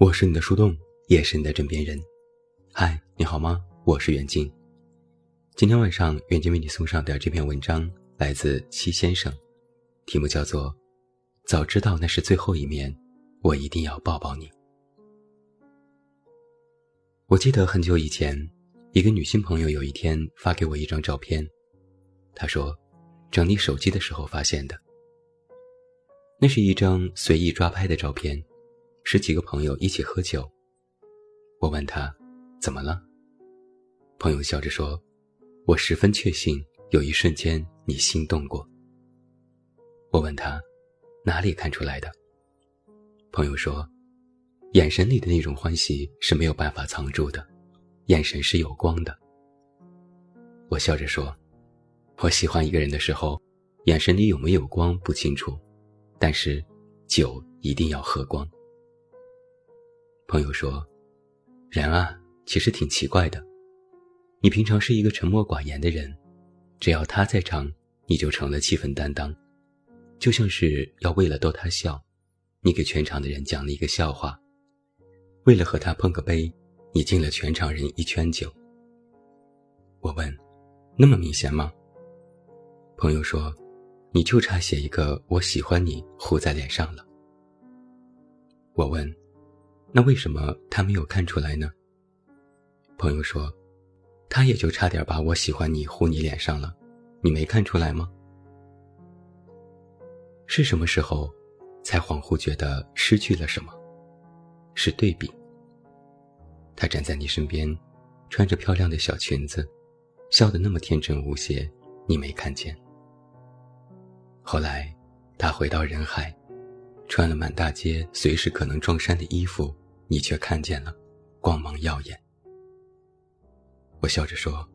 我是你的树洞，也是你的枕边人。嗨，你好吗？我是袁静。今天晚上，袁静为你送上的这篇文章来自七先生，题目叫做《早知道那是最后一面，我一定要抱抱你》。我记得很久以前，一个女性朋友有一天发给我一张照片，她说，整理手机的时候发现的。那是一张随意抓拍的照片。十几个朋友一起喝酒。我问他，怎么了？朋友笑着说：“我十分确信，有一瞬间你心动过。”我问他，哪里看出来的？朋友说：“眼神里的那种欢喜是没有办法藏住的，眼神是有光的。”我笑着说：“我喜欢一个人的时候，眼神里有没有光不清楚，但是酒一定要喝光。”朋友说：“人啊，其实挺奇怪的。你平常是一个沉默寡言的人，只要他在场，你就成了气氛担当，就像是要为了逗他笑，你给全场的人讲了一个笑话；为了和他碰个杯，你敬了全场人一圈酒。”我问：“那么明显吗？”朋友说：“你就差写一个‘我喜欢你’糊在脸上了。”我问。那为什么他没有看出来呢？朋友说，他也就差点把我喜欢你糊你脸上了，你没看出来吗？是什么时候，才恍惚觉得失去了什么？是对比。他站在你身边，穿着漂亮的小裙子，笑得那么天真无邪，你没看见。后来，他回到人海，穿了满大街随时可能撞衫的衣服。你却看见了，光芒耀眼。我笑着说：“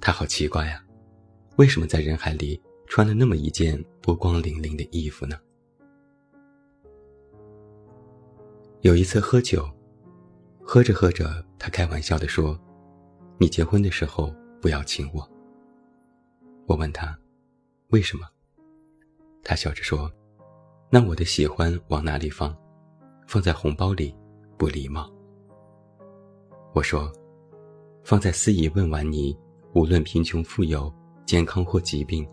他好奇怪呀，为什么在人海里穿了那么一件波光粼粼的衣服呢？”有一次喝酒，喝着喝着，他开玩笑的说：“你结婚的时候不要亲我。”我问他：“为什么？”他笑着说：“那我的喜欢往哪里放？放在红包里？”不礼貌。我说，放在司仪问完你，无论贫穷富有、健康或疾病，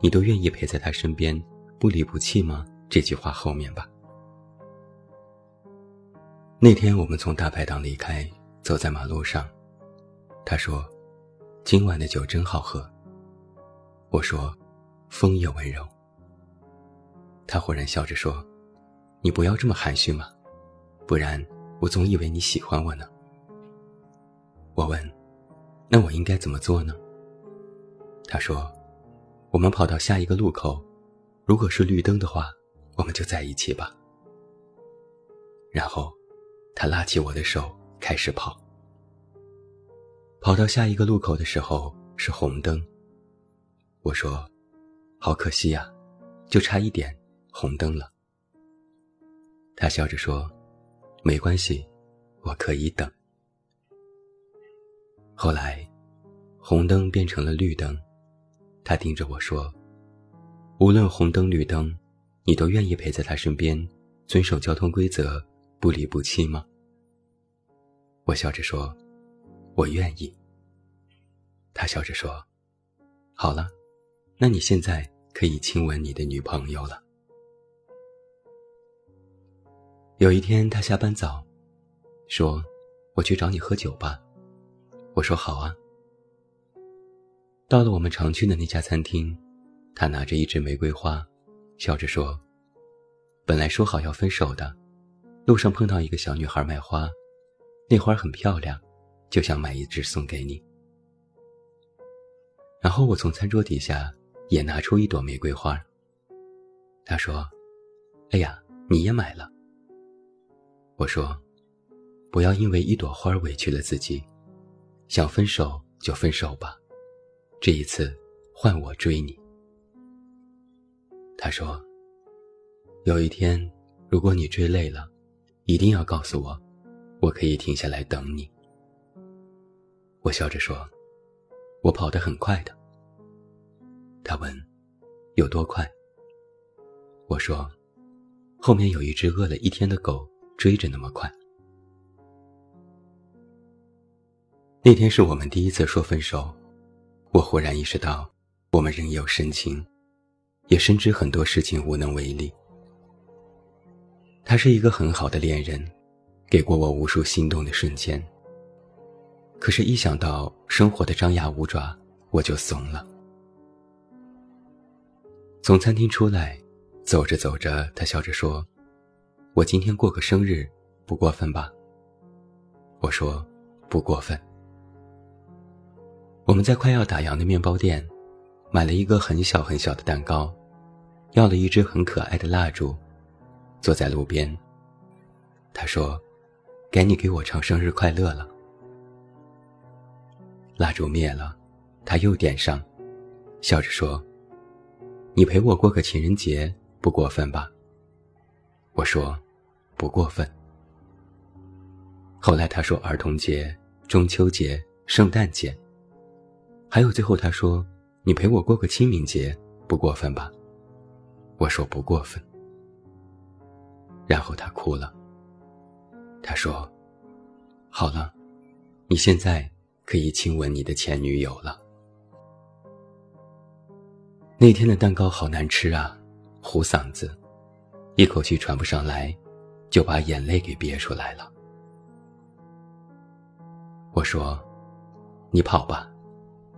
你都愿意陪在他身边，不离不弃吗？这句话后面吧。那天我们从大排档离开，走在马路上，他说：“今晚的酒真好喝。”我说：“风也温柔。”他忽然笑着说：“你不要这么含蓄嘛，不然。”我总以为你喜欢我呢。我问：“那我应该怎么做呢？”他说：“我们跑到下一个路口，如果是绿灯的话，我们就在一起吧。”然后，他拉起我的手开始跑。跑到下一个路口的时候是红灯。我说：“好可惜呀，就差一点，红灯了。”他笑着说。没关系，我可以等。后来，红灯变成了绿灯，他盯着我说：“无论红灯绿灯，你都愿意陪在他身边，遵守交通规则，不离不弃吗？”我笑着说：“我愿意。”他笑着说：“好了，那你现在可以亲吻你的女朋友了。”有一天，他下班早，说：“我去找你喝酒吧。”我说：“好啊。”到了我们常去的那家餐厅，他拿着一支玫瑰花，笑着说：“本来说好要分手的，路上碰到一个小女孩卖花，那花很漂亮，就想买一支送给你。”然后我从餐桌底下也拿出一朵玫瑰花。他说：“哎呀，你也买了。”我说：“不要因为一朵花委屈了自己，想分手就分手吧，这一次换我追你。”他说：“有一天，如果你追累了，一定要告诉我，我可以停下来等你。”我笑着说：“我跑得很快的。”他问：“有多快？”我说：“后面有一只饿了一天的狗。”追着那么快。那天是我们第一次说分手我忽然意识到我们仍有深情也深知很多事情无能为力。他是一个很好的恋人给过我无数心动的瞬间。可是一想到生活的张牙舞爪我就怂了。从餐厅出来走着走着他笑着说我今天过个生日，不过分吧？”我说：“不过分。”我们在快要打烊的面包店，买了一个很小很小的蛋糕，要了一支很可爱的蜡烛，坐在路边。他说：“该你给我唱生日快乐了。”蜡烛灭了，他又点上，笑着说：“你陪我过个情人节，不过分吧？”我说：“不过分。”后来他说：“儿童节、中秋节、圣诞节。”还有最后，他说：“你陪我过个清明节，不过分吧？”我说：“不过分。”然后他哭了。他说：“好了，你现在可以亲吻你的前女友了。”那天的蛋糕好难吃啊，糊嗓子，一口气喘不上来，就把眼泪给憋出来了。我说：“你跑吧。”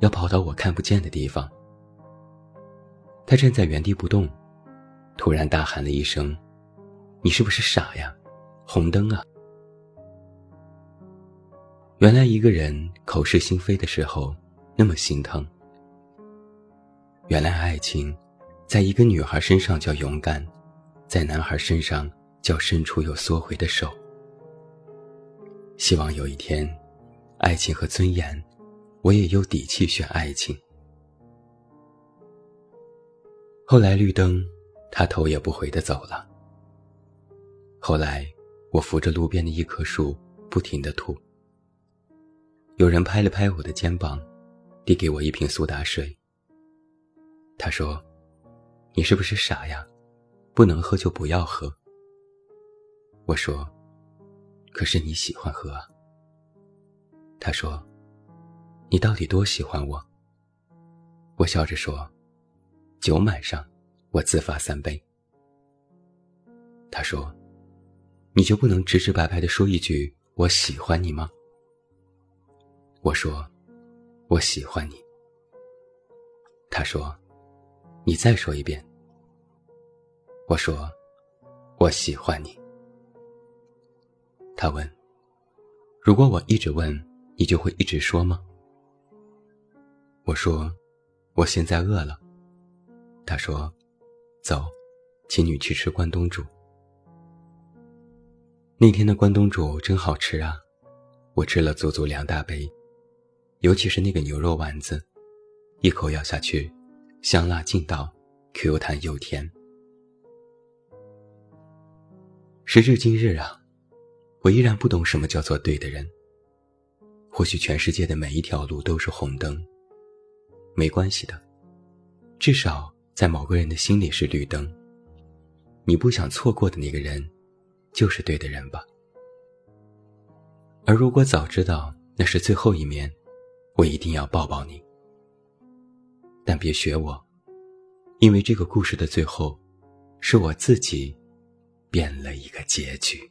要跑到我看不见的地方。他站在原地不动，突然大喊了一声：“你是不是傻呀？红灯啊！”原来一个人口是心非的时候那么心疼。原来爱情，在一个女孩身上叫勇敢，在男孩身上叫伸出又缩回的手。希望有一天，爱情和尊严。我也有底气选爱情。后来绿灯，他头也不回的走了。后来，我扶着路边的一棵树，不停的吐。有人拍了拍我的肩膀，递给我一瓶苏打水。他说：“你是不是傻呀？不能喝就不要喝。”我说：“可是你喜欢喝。”他说。你到底多喜欢我？我笑着说：“酒满上，我自罚三杯。”他说：“你就不能直直白白的说一句我喜欢你吗？”我说：“我喜欢你。”他说：“你再说一遍。”我说：“我喜欢你。”他问：“如果我一直问，你就会一直说吗？”我说：“我现在饿了。”他说：“走，请你去吃关东煮。”那天的关东煮真好吃啊！我吃了足足两大杯，尤其是那个牛肉丸子，一口咬下去，香辣劲道，Q 弹又甜。时至今日啊，我依然不懂什么叫做对的人。或许全世界的每一条路都是红灯。没关系的，至少在某个人的心里是绿灯。你不想错过的那个人，就是对的人吧。而如果早知道那是最后一面，我一定要抱抱你。但别学我，因为这个故事的最后，是我自己变了一个结局。